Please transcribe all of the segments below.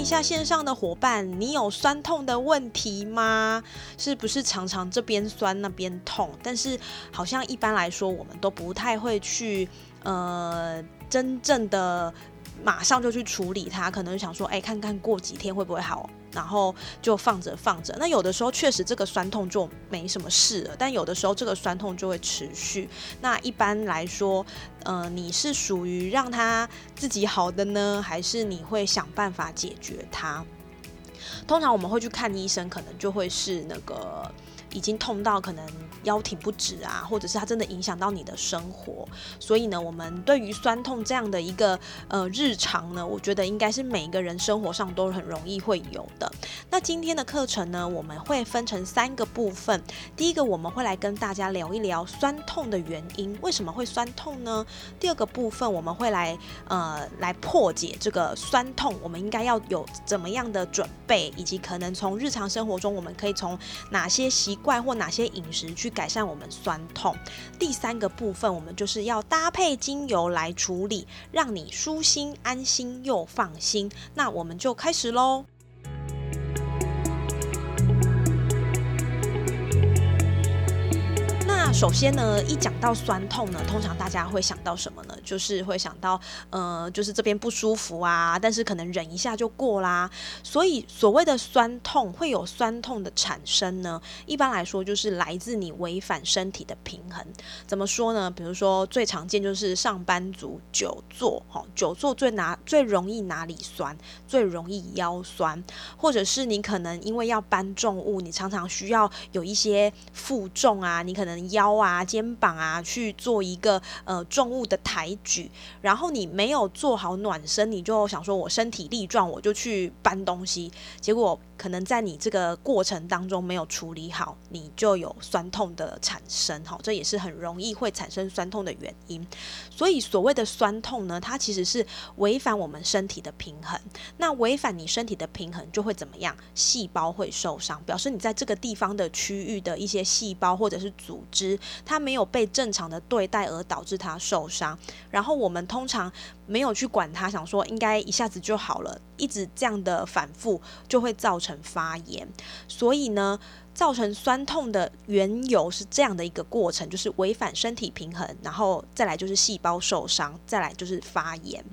一下线上的伙伴，你有酸痛的问题吗？是不是常常这边酸那边痛？但是好像一般来说，我们都不太会去呃真正的马上就去处理它，可能想说，哎，看看过几天会不会好。然后就放着放着，那有的时候确实这个酸痛就没什么事了，但有的时候这个酸痛就会持续。那一般来说，呃，你是属于让它自己好的呢，还是你会想办法解决它？通常我们会去看医生，可能就会是那个。已经痛到可能腰挺不直啊，或者是它真的影响到你的生活，所以呢，我们对于酸痛这样的一个呃日常呢，我觉得应该是每一个人生活上都很容易会有的。那今天的课程呢，我们会分成三个部分。第一个，我们会来跟大家聊一聊酸痛的原因，为什么会酸痛呢？第二个部分，我们会来呃来破解这个酸痛，我们应该要有怎么样的准备，以及可能从日常生活中我们可以从哪些习怪或哪些饮食去改善我们酸痛？第三个部分，我们就是要搭配精油来处理，让你舒心、安心又放心。那我们就开始喽。首先呢，一讲到酸痛呢，通常大家会想到什么呢？就是会想到，呃，就是这边不舒服啊，但是可能忍一下就过啦。所以所谓的酸痛会有酸痛的产生呢，一般来说就是来自你违反身体的平衡。怎么说呢？比如说最常见就是上班族久坐，哈，久坐最拿最容易哪里酸？最容易腰酸，或者是你可能因为要搬重物，你常常需要有一些负重啊，你可能腰。腰啊，肩膀啊，去做一个呃重物的抬举，然后你没有做好暖身，你就想说我身体力壮，我就去搬东西，结果。可能在你这个过程当中没有处理好，你就有酸痛的产生，哈，这也是很容易会产生酸痛的原因。所以所谓的酸痛呢，它其实是违反我们身体的平衡。那违反你身体的平衡，就会怎么样？细胞会受伤，表示你在这个地方的区域的一些细胞或者是组织，他没有被正常的对待，而导致他受伤。然后我们通常没有去管他，想说应该一下子就好了，一直这样的反复，就会造成。发炎，所以呢，造成酸痛的缘由是这样的一个过程，就是违反身体平衡，然后再来就是细胞受伤，再来就是发炎。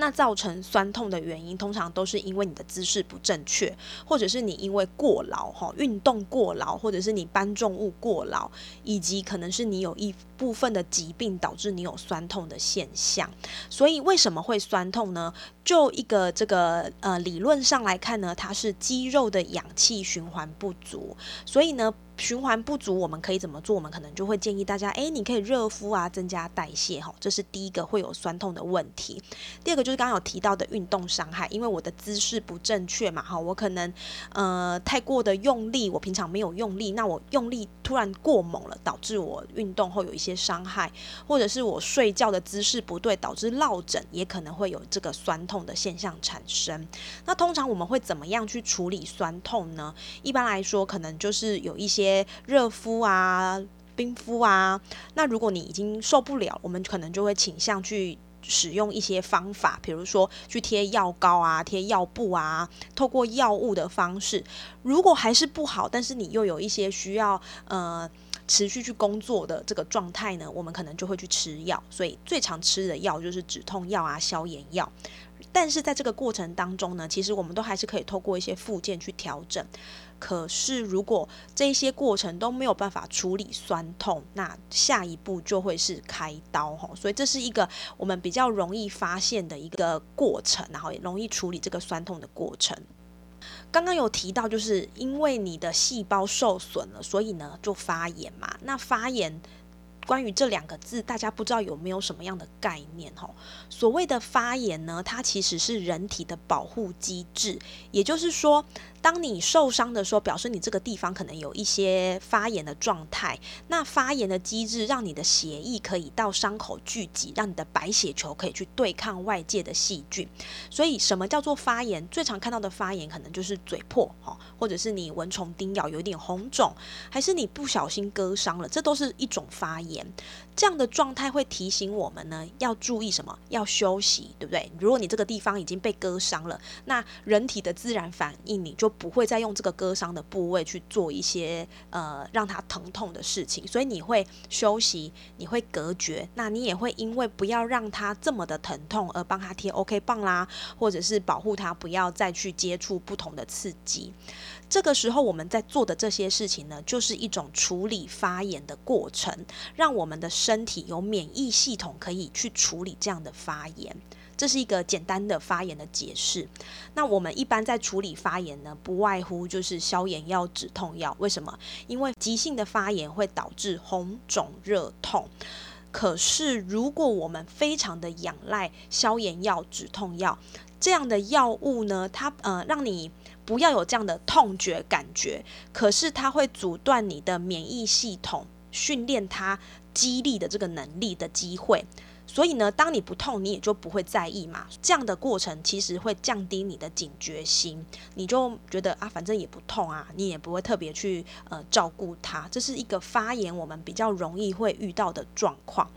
那造成酸痛的原因，通常都是因为你的姿势不正确，或者是你因为过劳哈，运动过劳，或者是你搬重物过劳，以及可能是你有一部分的疾病导致你有酸痛的现象。所以为什么会酸痛呢？就一个这个呃理论上来看呢，它是肌肉的氧气循环不足，所以呢。循环不足，我们可以怎么做？我们可能就会建议大家，哎，你可以热敷啊，增加代谢哈，这是第一个会有酸痛的问题。第二个就是刚刚有提到的运动伤害，因为我的姿势不正确嘛，哈，我可能呃太过的用力，我平常没有用力，那我用力突然过猛了，导致我运动后有一些伤害，或者是我睡觉的姿势不对，导致落枕，也可能会有这个酸痛的现象产生。那通常我们会怎么样去处理酸痛呢？一般来说，可能就是有一些。热敷啊，冰敷啊，那如果你已经受不了，我们可能就会倾向去使用一些方法，比如说去贴药膏啊，贴药布啊，透过药物的方式。如果还是不好，但是你又有一些需要呃持续去工作的这个状态呢，我们可能就会去吃药。所以最常吃的药就是止痛药啊，消炎药。但是在这个过程当中呢，其实我们都还是可以透过一些附件去调整。可是，如果这些过程都没有办法处理酸痛，那下一步就会是开刀哈。所以这是一个我们比较容易发现的一个过程，然后也容易处理这个酸痛的过程。刚刚有提到，就是因为你的细胞受损了，所以呢就发炎嘛。那发炎。关于这两个字，大家不知道有没有什么样的概念？哈，所谓的发炎呢，它其实是人体的保护机制，也就是说。当你受伤的时候，表示你这个地方可能有一些发炎的状态。那发炎的机制让你的血液可以到伤口聚集，让你的白血球可以去对抗外界的细菌。所以，什么叫做发炎？最常看到的发炎可能就是嘴破，哈，或者是你蚊虫叮咬有一点红肿，还是你不小心割伤了，这都是一种发炎。这样的状态会提醒我们呢，要注意什么？要休息，对不对？如果你这个地方已经被割伤了，那人体的自然反应，你就不会再用这个割伤的部位去做一些呃让它疼痛的事情，所以你会休息，你会隔绝，那你也会因为不要让它这么的疼痛而帮它贴 OK 棒啦，或者是保护它不要再去接触不同的刺激。这个时候我们在做的这些事情呢，就是一种处理发炎的过程，让让我们的身体有免疫系统可以去处理这样的发炎。这是一个简单的发炎的解释。那我们一般在处理发炎呢，不外乎就是消炎药、止痛药。为什么？因为急性的发炎会导致红肿热痛。可是如果我们非常的仰赖消炎药、止痛药这样的药物呢，它呃让你。不要有这样的痛觉感觉，可是它会阻断你的免疫系统训练它激励的这个能力的机会。所以呢，当你不痛，你也就不会在意嘛。这样的过程其实会降低你的警觉心，你就觉得啊，反正也不痛啊，你也不会特别去呃照顾它。这是一个发炎我们比较容易会遇到的状况。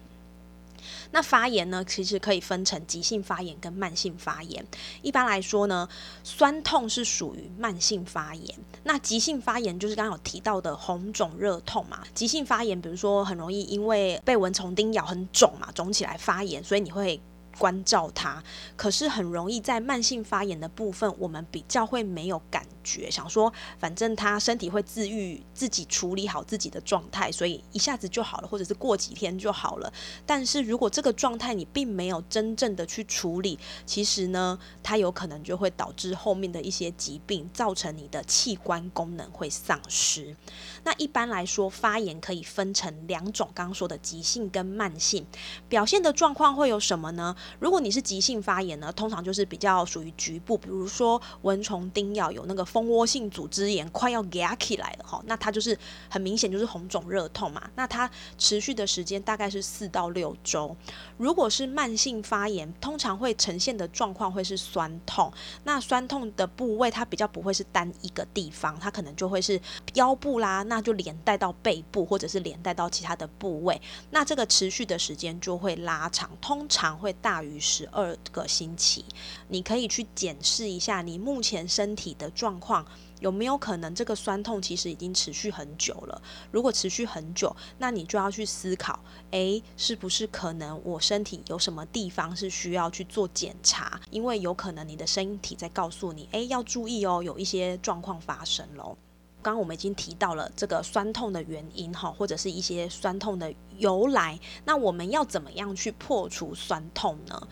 那发炎呢，其实可以分成急性发炎跟慢性发炎。一般来说呢，酸痛是属于慢性发炎。那急性发炎就是刚刚有提到的红肿热痛嘛。急性发炎，比如说很容易因为被蚊虫叮咬很肿嘛，肿起来发炎，所以你会。关照它，可是很容易在慢性发炎的部分，我们比较会没有感觉，想说反正他身体会自愈，自己处理好自己的状态，所以一下子就好了，或者是过几天就好了。但是如果这个状态你并没有真正的去处理，其实呢，它有可能就会导致后面的一些疾病，造成你的器官功能会丧失。那一般来说，发炎可以分成两种，刚刚说的急性跟慢性，表现的状况会有什么呢？如果你是急性发炎呢，通常就是比较属于局部，比如说蚊虫叮咬有那个蜂窝性组织炎，快要压起来了哈，那它就是很明显就是红肿热痛嘛。那它持续的时间大概是四到六周。如果是慢性发炎，通常会呈现的状况会是酸痛。那酸痛的部位它比较不会是单一个地方，它可能就会是腰部啦，那就连带到背部或者是连带到其他的部位。那这个持续的时间就会拉长，通常会大。大于十二个星期，你可以去检视一下你目前身体的状况，有没有可能这个酸痛其实已经持续很久了？如果持续很久，那你就要去思考，诶，是不是可能我身体有什么地方是需要去做检查？因为有可能你的身体在告诉你，诶，要注意哦，有一些状况发生喽。刚刚我们已经提到了这个酸痛的原因哈，或者是一些酸痛的由来。那我们要怎么样去破除酸痛呢？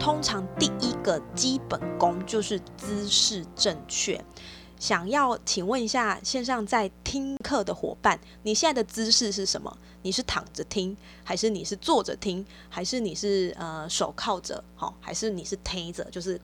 通常第一个基本功就是姿势正确。想要请问一下线上在听课的伙伴，你现在的姿势是什么？你是躺着听，还是你是坐着听，还是你是呃手靠着，好，还是你是推着，就是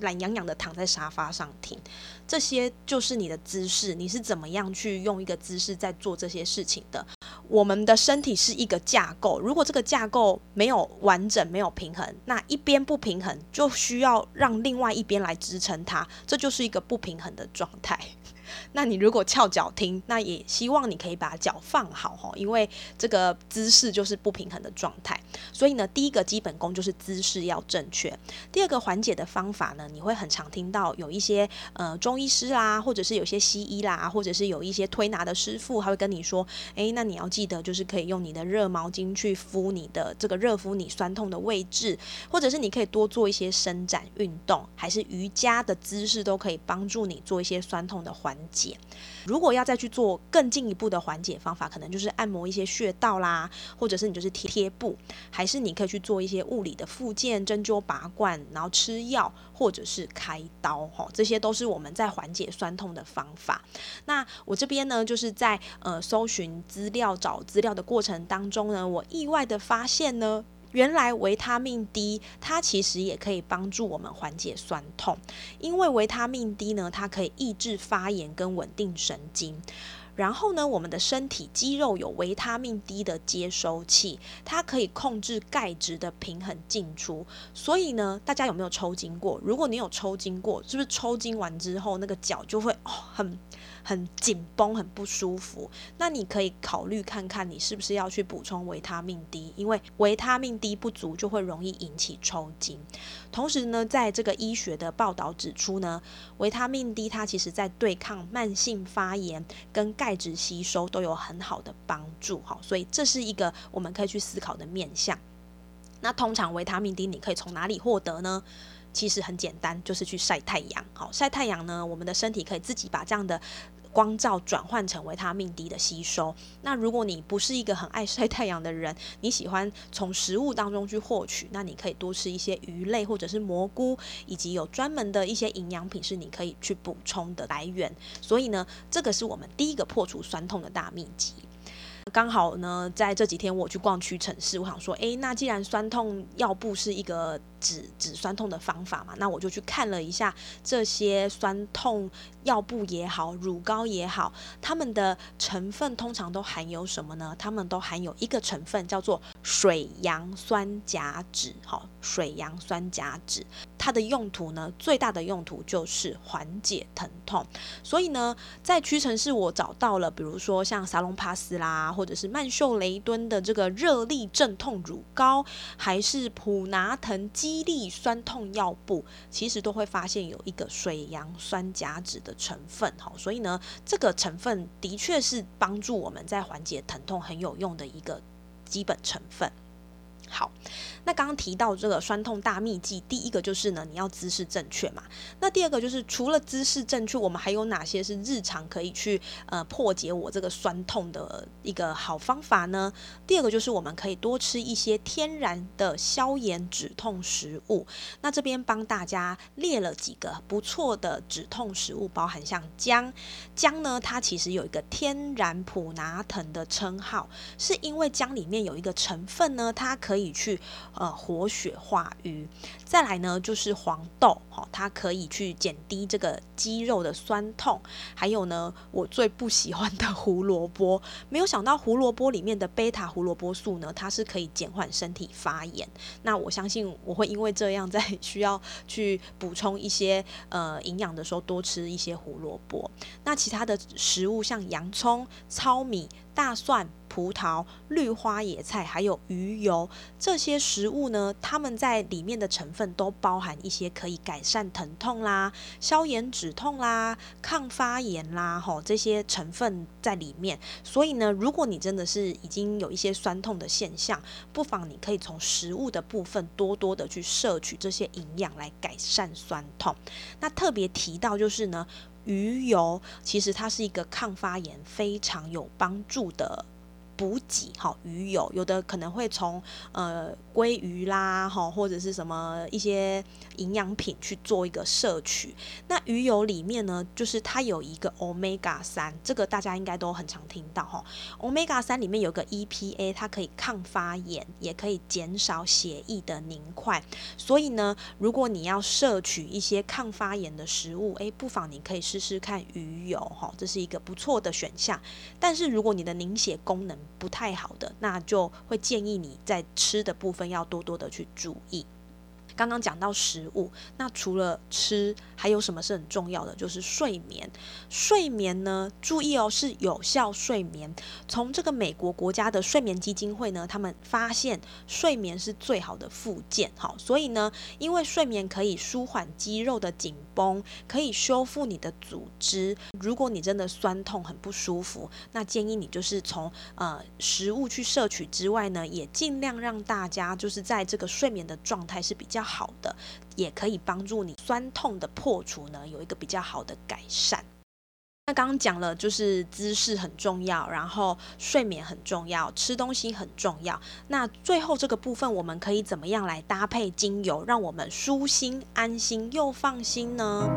懒洋洋的躺在沙发上听？这些就是你的姿势，你是怎么样去用一个姿势在做这些事情的？我们的身体是一个架构，如果这个架构没有完整、没有平衡，那一边不平衡，就需要让另外一边来支撑它，这就是一个不平衡的状态。那你如果翘脚听，那也希望你可以把脚放好哈，因为这个姿势就是不平衡的状态。所以呢，第一个基本功就是姿势要正确。第二个缓解的方法呢，你会很常听到有一些呃中医师啦，或者是有些西医啦，或者是有一些推拿的师傅，他会跟你说，诶，那你要记得就是可以用你的热毛巾去敷你的这个热敷你酸痛的位置，或者是你可以多做一些伸展运动，还是瑜伽的姿势都可以帮助你做一些酸痛的缓。缓解。如果要再去做更进一步的缓解方法，可能就是按摩一些穴道啦，或者是你就是贴贴布，还是你可以去做一些物理的复健、针灸拔罐，然后吃药或者是开刀，哈，这些都是我们在缓解酸痛的方法。那我这边呢，就是在呃搜寻资料、找资料的过程当中呢，我意外的发现呢。原来维他命 D 它其实也可以帮助我们缓解酸痛，因为维他命 D 呢，它可以抑制发炎跟稳定神经。然后呢，我们的身体肌肉有维他命 D 的接收器，它可以控制钙质的平衡进出。所以呢，大家有没有抽筋过？如果你有抽筋过，是不是抽筋完之后那个脚就会哦很？很紧绷，很不舒服。那你可以考虑看看，你是不是要去补充维他命 D，因为维他命 D 不足就会容易引起抽筋。同时呢，在这个医学的报道指出呢，维他命 D 它其实在对抗慢性发炎跟钙质吸收都有很好的帮助。好，所以这是一个我们可以去思考的面向。那通常维他命 D 你可以从哪里获得呢？其实很简单，就是去晒太阳。好，晒太阳呢，我们的身体可以自己把这样的。光照转换成维他命 D 的吸收。那如果你不是一个很爱晒太阳的人，你喜欢从食物当中去获取，那你可以多吃一些鱼类或者是蘑菇，以及有专门的一些营养品是你可以去补充的来源。所以呢，这个是我们第一个破除酸痛的大秘籍。刚好呢，在这几天我去逛屈臣氏，我想说，诶，那既然酸痛药布是一个。止止酸痛的方法嘛，那我就去看了一下这些酸痛药布也好，乳膏也好，它们的成分通常都含有什么呢？它们都含有一个成分叫做水杨酸甲酯。好，水杨酸甲酯，它的用途呢，最大的用途就是缓解疼痛。所以呢，在屈臣氏我找到了，比如说像沙龙帕斯啦，或者是曼秀雷敦的这个热力镇痛乳膏，还是普拿疼。激励酸痛药布其实都会发现有一个水杨酸甲酯的成分，哈，所以呢，这个成分的确是帮助我们在缓解疼痛很有用的一个基本成分。好，那刚刚提到这个酸痛大秘籍，第一个就是呢，你要姿势正确嘛。那第二个就是除了姿势正确，我们还有哪些是日常可以去呃破解我这个酸痛的一个好方法呢？第二个就是我们可以多吃一些天然的消炎止痛食物。那这边帮大家列了几个不错的止痛食物，包含像姜。姜呢，它其实有一个天然普拿藤的称号，是因为姜里面有一个成分呢，它可可以去呃活血化瘀，再来呢就是黄豆，哈，它可以去减低这个肌肉的酸痛。还有呢，我最不喜欢的胡萝卜，没有想到胡萝卜里面的贝塔胡萝卜素呢，它是可以减缓身体发炎。那我相信我会因为这样，在需要去补充一些呃营养的时候，多吃一些胡萝卜。那其他的食物像洋葱、糙米。大蒜、葡萄、绿花野菜，还有鱼油这些食物呢，它们在里面的成分都包含一些可以改善疼痛啦、消炎止痛啦、抗发炎啦，吼这些成分在里面。所以呢，如果你真的是已经有一些酸痛的现象，不妨你可以从食物的部分多多的去摄取这些营养来改善酸痛。那特别提到就是呢。鱼油其实它是一个抗发炎非常有帮助的。补给哈鱼油有的可能会从呃鲑鱼啦哈或者是什么一些营养品去做一个摄取。那鱼油里面呢，就是它有一个 omega 三，这个大家应该都很常听到哈。omega 三里面有个 EPA，它可以抗发炎，也可以减少血液的凝块。所以呢，如果你要摄取一些抗发炎的食物，诶，不妨你可以试试看鱼油哈，这是一个不错的选项。但是如果你的凝血功能不太好的，那就会建议你在吃的部分要多多的去注意。刚刚讲到食物，那除了吃，还有什么是很重要的？就是睡眠。睡眠呢，注意哦，是有效睡眠。从这个美国国家的睡眠基金会呢，他们发现睡眠是最好的附件。好，所以呢，因为睡眠可以舒缓肌肉的紧绷，可以修复你的组织。如果你真的酸痛很不舒服，那建议你就是从呃食物去摄取之外呢，也尽量让大家就是在这个睡眠的状态是比较。好的，也可以帮助你酸痛的破除呢，有一个比较好的改善。那刚刚讲了，就是姿势很重要，然后睡眠很重要，吃东西很重要。那最后这个部分，我们可以怎么样来搭配精油，让我们舒心、安心又放心呢？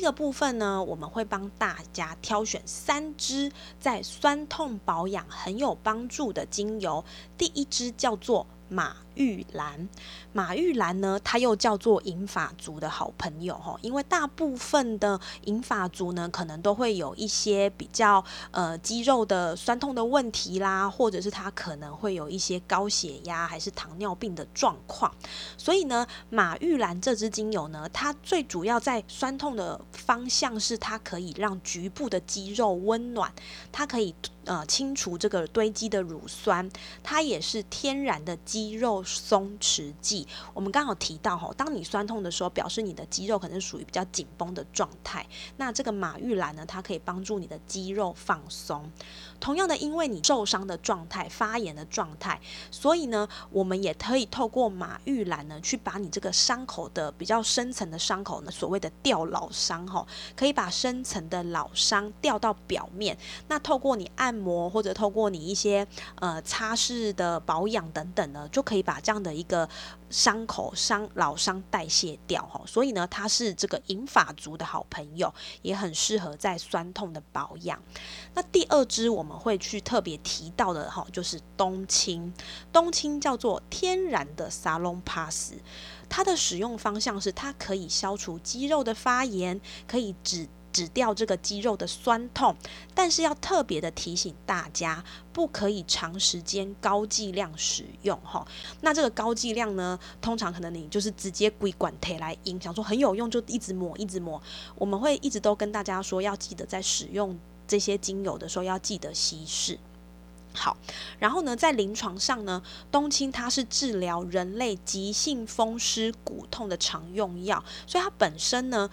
这个部分呢，我们会帮大家挑选三支在酸痛保养很有帮助的精油。第一支叫做。马玉兰，马玉兰呢，它又叫做银发族的好朋友哈，因为大部分的银发族呢，可能都会有一些比较呃肌肉的酸痛的问题啦，或者是他可能会有一些高血压还是糖尿病的状况，所以呢，马玉兰这支精油呢，它最主要在酸痛的方向是它可以让局部的肌肉温暖，它可以。呃，清除这个堆积的乳酸，它也是天然的肌肉松弛剂。我们刚好提到哈，当你酸痛的时候，表示你的肌肉可能属于比较紧绷的状态。那这个马玉兰呢，它可以帮助你的肌肉放松。同样的，因为你受伤的状态、发炎的状态，所以呢，我们也可以透过马玉兰呢，去把你这个伤口的比较深层的伤口呢，所谓的掉老伤哈，可以把深层的老伤掉到表面。那透过你按。按摩或者透过你一些呃擦拭的保养等等呢，就可以把把这样的一个伤口伤老伤代谢掉哈。所以呢，它是这个银发族的好朋友，也很适合在酸痛的保养。那第二支我们会去特别提到的哈，就是冬青。冬青叫做天然的沙龙 pass，它的使用方向是它可以消除肌肉的发炎，可以止。止掉这个肌肉的酸痛，但是要特别的提醒大家，不可以长时间高剂量使用哈。那这个高剂量呢，通常可能你就是直接归管贴来影想说很有用就一直抹一直抹。我们会一直都跟大家说，要记得在使用这些精油的时候要记得稀释。好，然后呢，在临床上呢，冬青它是治疗人类急性风湿骨痛的常用药，所以它本身呢。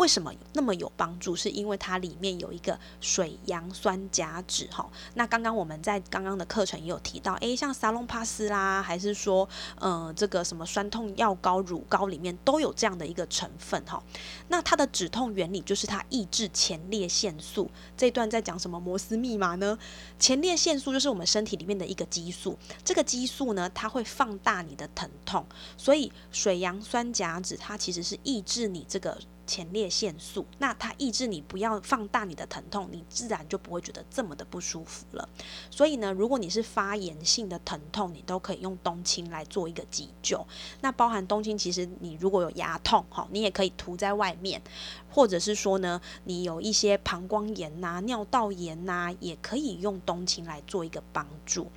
为什么那么有帮助？是因为它里面有一个水杨酸甲酯哈。那刚刚我们在刚刚的课程也有提到，诶，像沙龙帕斯啦，还是说，呃，这个什么酸痛药膏、乳膏里面都有这样的一个成分哈。那它的止痛原理就是它抑制前列腺素。这段在讲什么摩斯密码呢？前列腺素就是我们身体里面的一个激素，这个激素呢，它会放大你的疼痛，所以水杨酸甲酯它其实是抑制你这个。前列腺素，那它抑制你不要放大你的疼痛，你自然就不会觉得这么的不舒服了。所以呢，如果你是发炎性的疼痛，你都可以用冬青来做一个急救。那包含冬青，其实你如果有牙痛，哈，你也可以涂在外面，或者是说呢，你有一些膀胱炎呐、尿道炎呐，也可以用冬青来做一个帮助。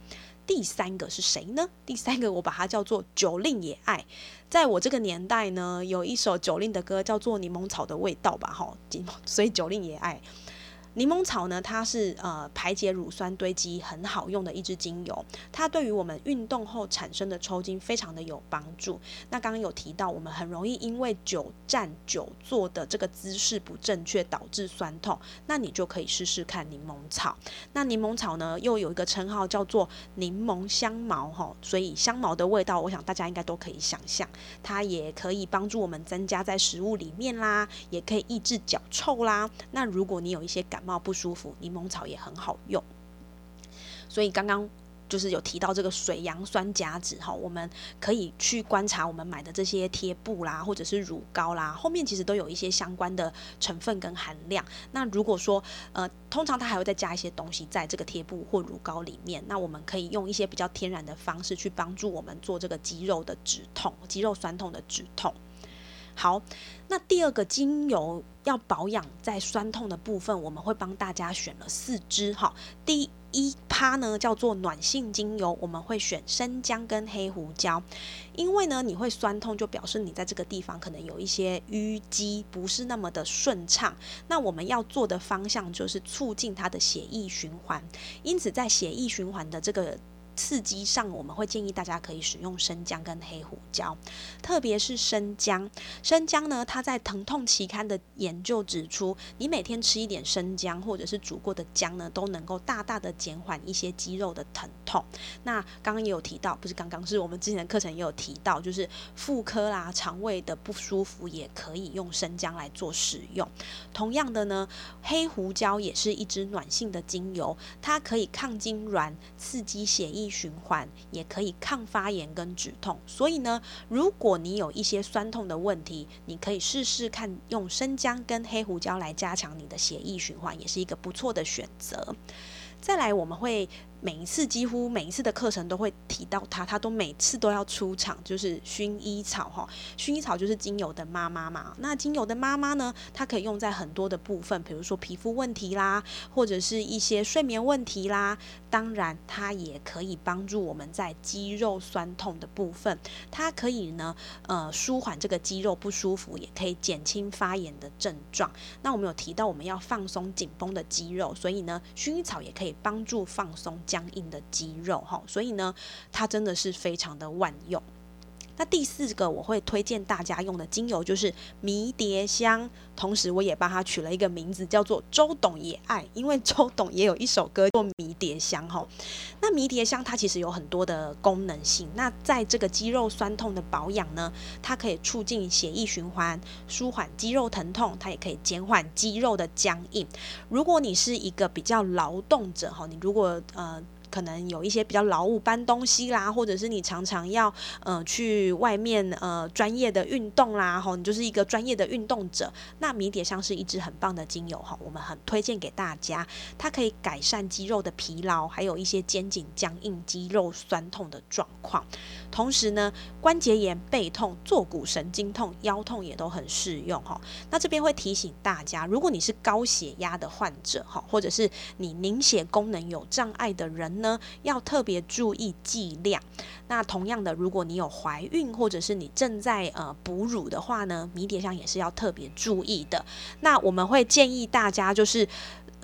第三个是谁呢？第三个我把它叫做酒令也爱。在我这个年代呢，有一首酒令的歌叫做《柠檬草的味道》吧，哈，所以酒令也爱。柠檬草呢，它是呃排解乳酸堆积很好用的一支精油，它对于我们运动后产生的抽筋非常的有帮助。那刚刚有提到，我们很容易因为久站久坐的这个姿势不正确导致酸痛，那你就可以试试看柠檬草。那柠檬草呢，又有一个称号叫做柠檬香茅哈，所以香茅的味道，我想大家应该都可以想象，它也可以帮助我们增加在食物里面啦，也可以抑制脚臭啦。那如果你有一些感感冒不舒服，柠檬草也很好用。所以刚刚就是有提到这个水杨酸甲酯哈，我们可以去观察我们买的这些贴布啦，或者是乳膏啦，后面其实都有一些相关的成分跟含量。那如果说呃，通常它还会再加一些东西在这个贴布或乳膏里面，那我们可以用一些比较天然的方式去帮助我们做这个肌肉的止痛、肌肉酸痛的止痛。好，那第二个精油要保养在酸痛的部分，我们会帮大家选了四支哈。第一趴呢叫做暖性精油，我们会选生姜跟黑胡椒，因为呢你会酸痛，就表示你在这个地方可能有一些淤积，不是那么的顺畅。那我们要做的方向就是促进它的血液循环，因此在血液循环的这个。刺激上，我们会建议大家可以使用生姜跟黑胡椒，特别是生姜。生姜呢，它在疼痛期刊的研究指出，你每天吃一点生姜或者是煮过的姜呢，都能够大大的减缓一些肌肉的疼痛。那刚刚也有提到，不是刚刚，是我们之前的课程也有提到，就是妇科啦、肠胃的不舒服也可以用生姜来做使用。同样的呢，黑胡椒也是一支暖性的精油，它可以抗痉挛、刺激血液。循环也可以抗发炎跟止痛，所以呢，如果你有一些酸痛的问题，你可以试试看用生姜跟黑胡椒来加强你的血液循环，也是一个不错的选择。再来，我们会。每一次几乎每一次的课程都会提到它，它都每次都要出场，就是薰衣草哈。薰衣草就是精油的妈妈嘛。那精油的妈妈呢，它可以用在很多的部分，比如说皮肤问题啦，或者是一些睡眠问题啦。当然，它也可以帮助我们在肌肉酸痛的部分，它可以呢，呃，舒缓这个肌肉不舒服，也可以减轻发炎的症状。那我们有提到我们要放松紧绷的肌肉，所以呢，薰衣草也可以帮助放松。相应的肌肉，哈，所以呢，它真的是非常的万用。那第四个我会推荐大家用的精油就是迷迭香，同时我也帮它取了一个名字，叫做周董也爱，因为周董也有一首歌叫迷迭香哈。那迷迭香它其实有很多的功能性，那在这个肌肉酸痛的保养呢，它可以促进血液循环，舒缓肌肉疼痛，它也可以减缓肌肉的僵硬。如果你是一个比较劳动者哈，你如果呃。可能有一些比较劳务搬东西啦，或者是你常常要呃去外面呃专业的运动啦，吼，你就是一个专业的运动者，那迷迭香是一支很棒的精油哈，我们很推荐给大家，它可以改善肌肉的疲劳，还有一些肩颈僵硬、肌肉酸痛的状况。同时呢，关节炎、背痛、坐骨神经痛、腰痛也都很适用哈。那这边会提醒大家，如果你是高血压的患者哈，或者是你凝血功能有障碍的人呢，要特别注意剂量。那同样的，如果你有怀孕或者是你正在呃哺乳的话呢，迷迭香也是要特别注意的。那我们会建议大家，就是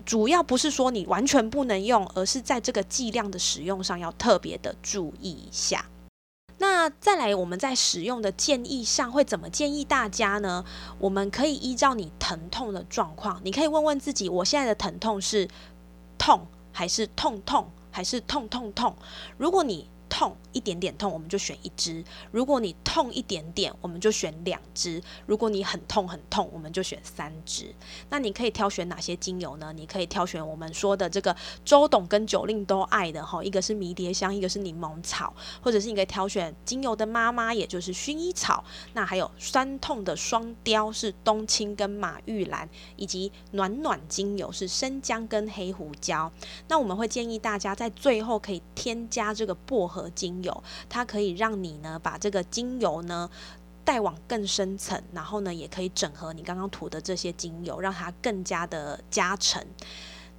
主要不是说你完全不能用，而是在这个剂量的使用上要特别的注意一下。那再来，我们在使用的建议上会怎么建议大家呢？我们可以依照你疼痛的状况，你可以问问自己：我现在的疼痛是痛还是痛痛还是痛痛痛？如果你痛一点点痛，我们就选一支；如果你痛一点点，我们就选两支；如果你很痛很痛，我们就选三支。那你可以挑选哪些精油呢？你可以挑选我们说的这个周董跟九令都爱的哈，一个是迷迭香，一个是柠檬草，或者是你可以挑选精油的妈妈，也就是薰衣草。那还有酸痛的双雕是冬青跟马玉兰，以及暖暖精油是生姜跟黑胡椒。那我们会建议大家在最后可以添加这个薄荷。和精油，它可以让你呢把这个精油呢带往更深层，然后呢也可以整合你刚刚涂的这些精油，让它更加的加成。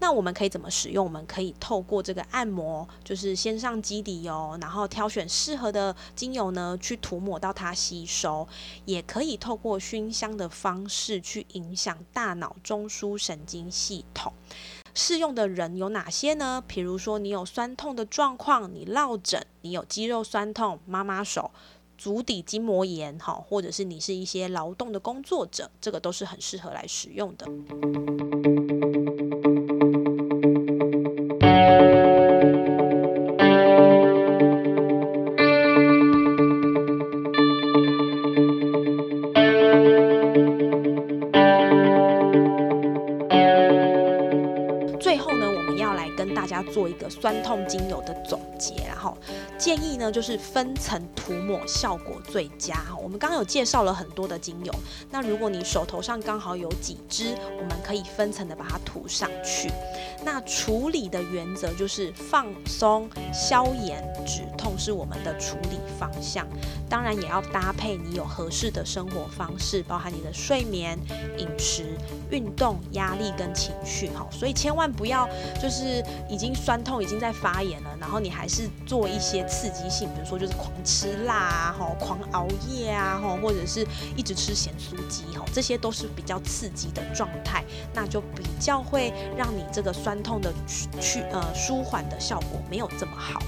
那我们可以怎么使用？我们可以透过这个按摩，就是先上基底油，然后挑选适合的精油呢去涂抹到它吸收，也可以透过熏香的方式去影响大脑中枢神经系统。适用的人有哪些呢？比如说，你有酸痛的状况，你落枕，你有肌肉酸痛，妈妈手，足底筋膜炎，哈，或者是你是一些劳动的工作者，这个都是很适合来使用的。最后呢，我们要来跟大家做一个酸痛精油的总结，然后建议呢就是分层涂抹效果最佳。我们刚刚有介绍了很多的精油，那如果你手头上刚好有几支，我们可以分层的把它涂上去。那处理的原则就是放松、消炎、止痛是我们的处理方向。当然也要搭配你有合适的生活方式，包含你的睡眠、饮食、运动、压力跟情绪。哈，所以千万不要就是已经。酸痛已经在发炎了，然后你还是做一些刺激性，比如说就是狂吃辣啊，吼，狂熬夜啊，吼，或者是一直吃咸酥鸡，吼，这些都是比较刺激的状态，那就比较会让你这个酸痛的去呃舒缓的效果没有这么好。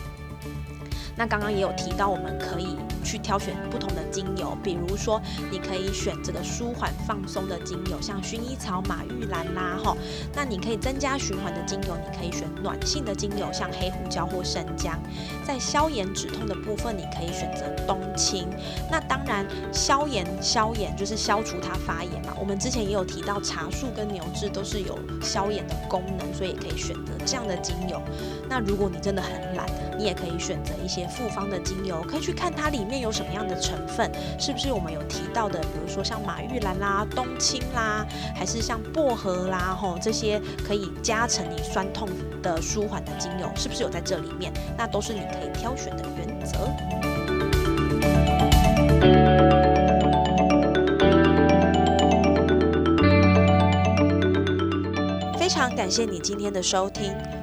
那刚刚也有提到，我们可以去挑选不同的精油，比如说你可以选这个舒缓放松的精油，像薰衣草、马玉兰啦，哈。那你可以增加循环的精油，你可以选暖性的精油，像黑胡椒或生姜。在消炎止痛的部分，你可以选择冬青。那当然，消炎消炎就是消除它发炎嘛。我们之前也有提到，茶树跟牛至都是有消炎的功能，所以也可以选择这样的精油。那如果你真的很懒，你也可以选择一些复方的精油，可以去看它里面有什么样的成分，是不是我们有提到的，比如说像马玉兰啦、冬青啦，还是像薄荷啦，吼这些可以加成你酸痛的舒缓的精油，是不是有在这里面？那都是你可以挑选的原则。非常感谢你今天的收听。